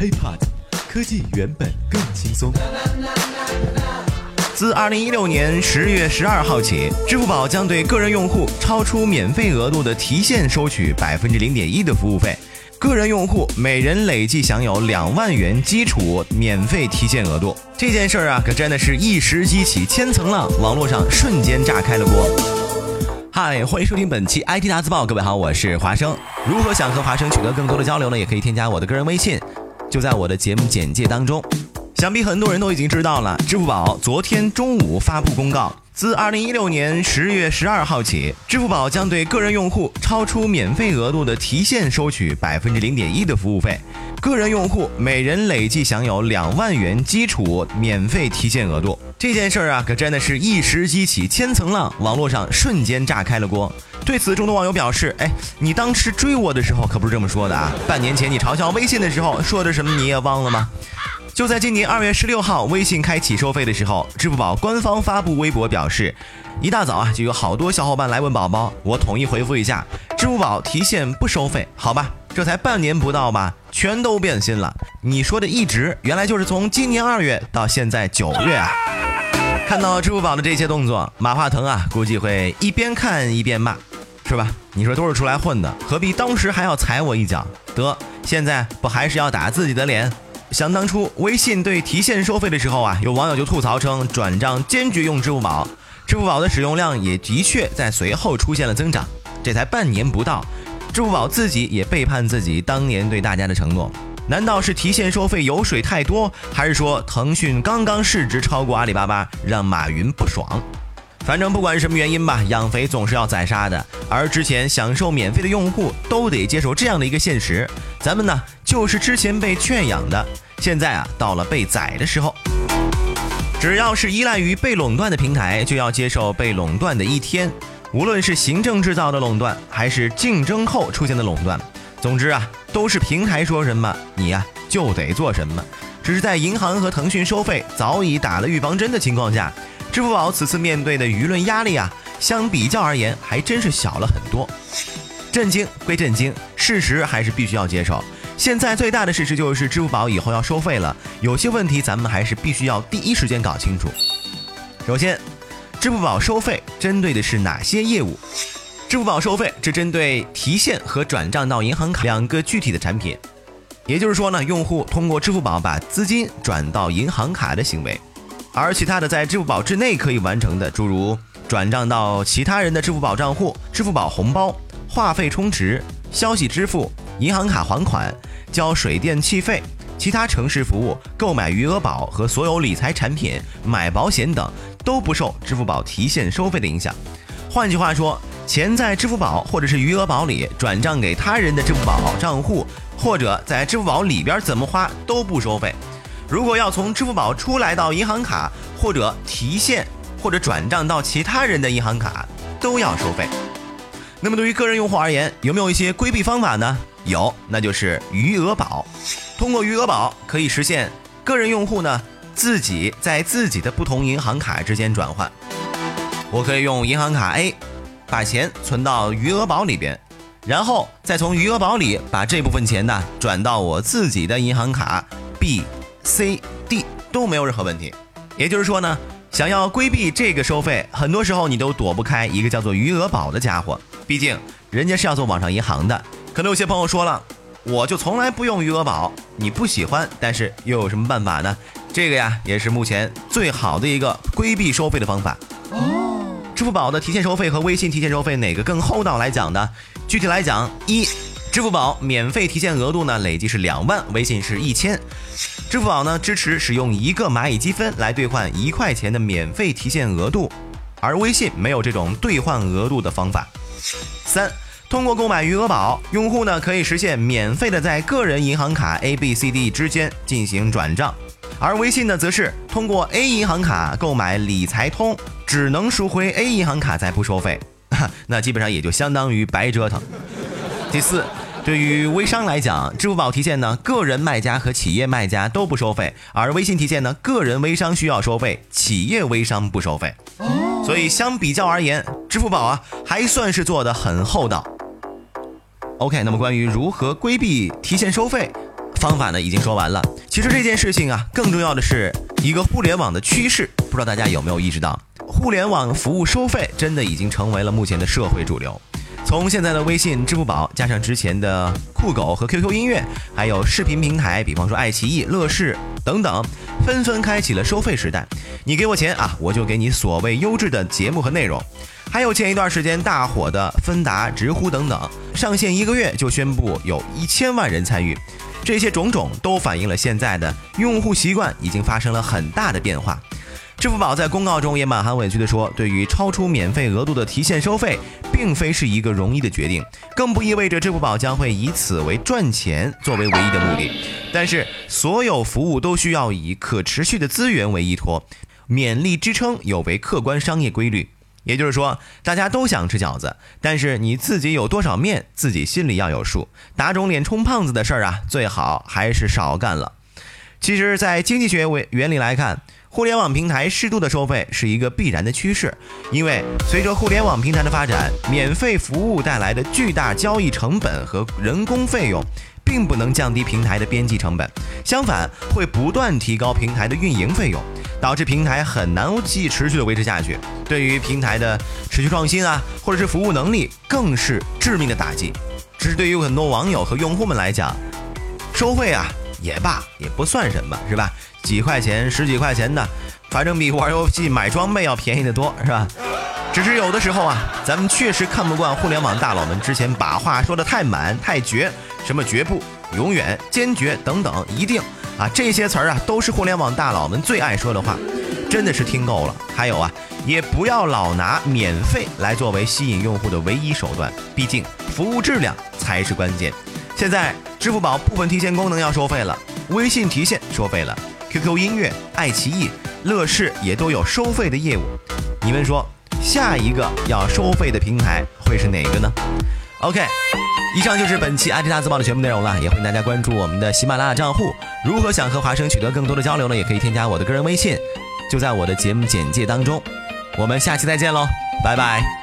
HiPod，科技原本更轻松。自二零一六年十月十二号起，支付宝将对个人用户超出免费额度的提现收取百分之零点一的服务费。个人用户每人累计享有两万元基础免费提现额度。这件事儿啊，可真的是一石激起千层浪，网络上瞬间炸开了锅。嗨，欢迎收听本期 IT 大字报。各位好，我是华生。如何想和华生取得更多的交流呢？也可以添加我的个人微信，就在我的节目简介当中。想必很多人都已经知道了，支付宝昨天中午发布公告。自二零一六年十月十二号起，支付宝将对个人用户超出免费额度的提现收取百分之零点一的服务费。个人用户每人累计享有两万元基础免费提现额度。这件事儿啊，可真的是一石激起千层浪，网络上瞬间炸开了锅。对此，众多网友表示：“哎，你当时追我的时候可不是这么说的啊！半年前你嘲笑微信的时候说的什么你也忘了吗？”就在今年二月十六号，微信开启收费的时候，支付宝官方发布微博表示，一大早啊就有好多小伙伴来问宝宝，我统一回复一下，支付宝提现不收费，好吧？这才半年不到吧，全都变心了。你说的一直，原来就是从今年二月到现在九月啊。看到支付宝的这些动作，马化腾啊估计会一边看一边骂，是吧？你说都是出来混的，何必当时还要踩我一脚？得，现在不还是要打自己的脸？想当初微信对提现收费的时候啊，有网友就吐槽称转账坚决用支付宝，支付宝的使用量也的确在随后出现了增长。这才半年不到，支付宝自己也背叛自己当年对大家的承诺。难道是提现收费油水太多，还是说腾讯刚刚市值超过阿里巴巴，让马云不爽？反正不管什么原因吧，养肥总是要宰杀的。而之前享受免费的用户都得接受这样的一个现实。咱们呢，就是之前被圈养的，现在啊，到了被宰的时候。只要是依赖于被垄断的平台，就要接受被垄断的一天。无论是行政制造的垄断，还是竞争后出现的垄断，总之啊，都是平台说什么，你呀就得做什么。只是在银行和腾讯收费早已打了预防针的情况下。支付宝此次面对的舆论压力啊，相比较而言还真是小了很多。震惊归震惊，事实还是必须要接受。现在最大的事实就是支付宝以后要收费了，有些问题咱们还是必须要第一时间搞清楚。首先，支付宝收费针对的是哪些业务？支付宝收费只针对提现和转账到银行卡两个具体的产品，也就是说呢，用户通过支付宝把资金转到银行卡的行为。而其他的在支付宝之内可以完成的，诸如转账到其他人的支付宝账户、支付宝红包、话费充值、消息支付、银行卡还款、交水电气费、其他城市服务、购买余额宝和所有理财产品、买保险等，都不受支付宝提现收费的影响。换句话说，钱在支付宝或者是余额宝里转账给他人的支付宝账户，或者在支付宝里边怎么花都不收费。如果要从支付宝出来到银行卡，或者提现，或者转账到其他人的银行卡，都要收费。那么对于个人用户而言，有没有一些规避方法呢？有，那就是余额宝。通过余额宝可以实现个人用户呢自己在自己的不同银行卡之间转换。我可以用银行卡 A 把钱存到余额宝里边，然后再从余额宝里把这部分钱呢转到我自己的银行卡 B。C、D 都没有任何问题，也就是说呢，想要规避这个收费，很多时候你都躲不开一个叫做余额宝的家伙。毕竟人家是要做网上银行的。可能有些朋友说了，我就从来不用余额宝，你不喜欢，但是又有什么办法呢？这个呀，也是目前最好的一个规避收费的方法。哦，支付宝的提现收费和微信提现收费哪个更厚道来讲呢？具体来讲，一。支付宝免费提现额度呢，累计是两万，微信是一千。支付宝呢支持使用一个蚂蚁积分来兑换一块钱的免费提现额度，而微信没有这种兑换额度的方法。三，通过购买余额宝，用户呢可以实现免费的在个人银行卡 A、B、C、D 之间进行转账，而微信呢则是通过 A 银行卡购买理财通，只能赎回 A 银行卡再不收费，那基本上也就相当于白折腾。第四。对于微商来讲，支付宝提现呢，个人卖家和企业卖家都不收费；而微信提现呢，个人微商需要收费，企业微商不收费。所以相比较而言，支付宝啊还算是做的很厚道。OK，那么关于如何规避提现收费，方法呢已经说完了。其实这件事情啊，更重要的是一个互联网的趋势，不知道大家有没有意识到，互联网服务收费真的已经成为了目前的社会主流。从现在的微信、支付宝，加上之前的酷狗和 QQ 音乐，还有视频平台，比方说爱奇艺、乐视等等，纷纷开启了收费时代。你给我钱啊，我就给你所谓优质的节目和内容。还有前一段时间大火的芬达、直呼等等，上线一个月就宣布有一千万人参与，这些种种都反映了现在的用户习惯已经发生了很大的变化。支付宝在公告中也满含委屈地说：“对于超出免费额度的提现收费，并非是一个容易的决定，更不意味着支付宝将会以此为赚钱作为唯一的目的。但是，所有服务都需要以可持续的资源为依托，勉力支撑有违客观商业规律。也就是说，大家都想吃饺子，但是你自己有多少面，自己心里要有数。打肿脸充胖子的事儿啊，最好还是少干了。其实，在经济学为原理来看。”互联网平台适度的收费是一个必然的趋势，因为随着互联网平台的发展，免费服务带来的巨大交易成本和人工费用，并不能降低平台的边际成本，相反会不断提高平台的运营费用，导致平台很难继持续的维持下去。对于平台的持续创新啊，或者是服务能力，更是致命的打击。只是对于很多网友和用户们来讲，收费啊也罢，也不算什么，是吧？几块钱、十几块钱的，反正比玩游戏买装备要便宜的多，是吧？只是有的时候啊，咱们确实看不惯互联网大佬们之前把话说的太满、太绝，什么绝不、永远、坚决等等，一定啊，这些词儿啊，都是互联网大佬们最爱说的话，真的是听够了。还有啊，也不要老拿免费来作为吸引用户的唯一手段，毕竟服务质量才是关键。现在支付宝部分提现功能要收费了，微信提现收费了。QQ 音乐、爱奇艺、乐视也都有收费的业务，你们说下一个要收费的平台会是哪个呢？OK，以上就是本期阿迪大字报的全部内容了，也欢迎大家关注我们的喜马拉雅账户。如何想和华生取得更多的交流呢？也可以添加我的个人微信，就在我的节目简介当中。我们下期再见喽，拜拜。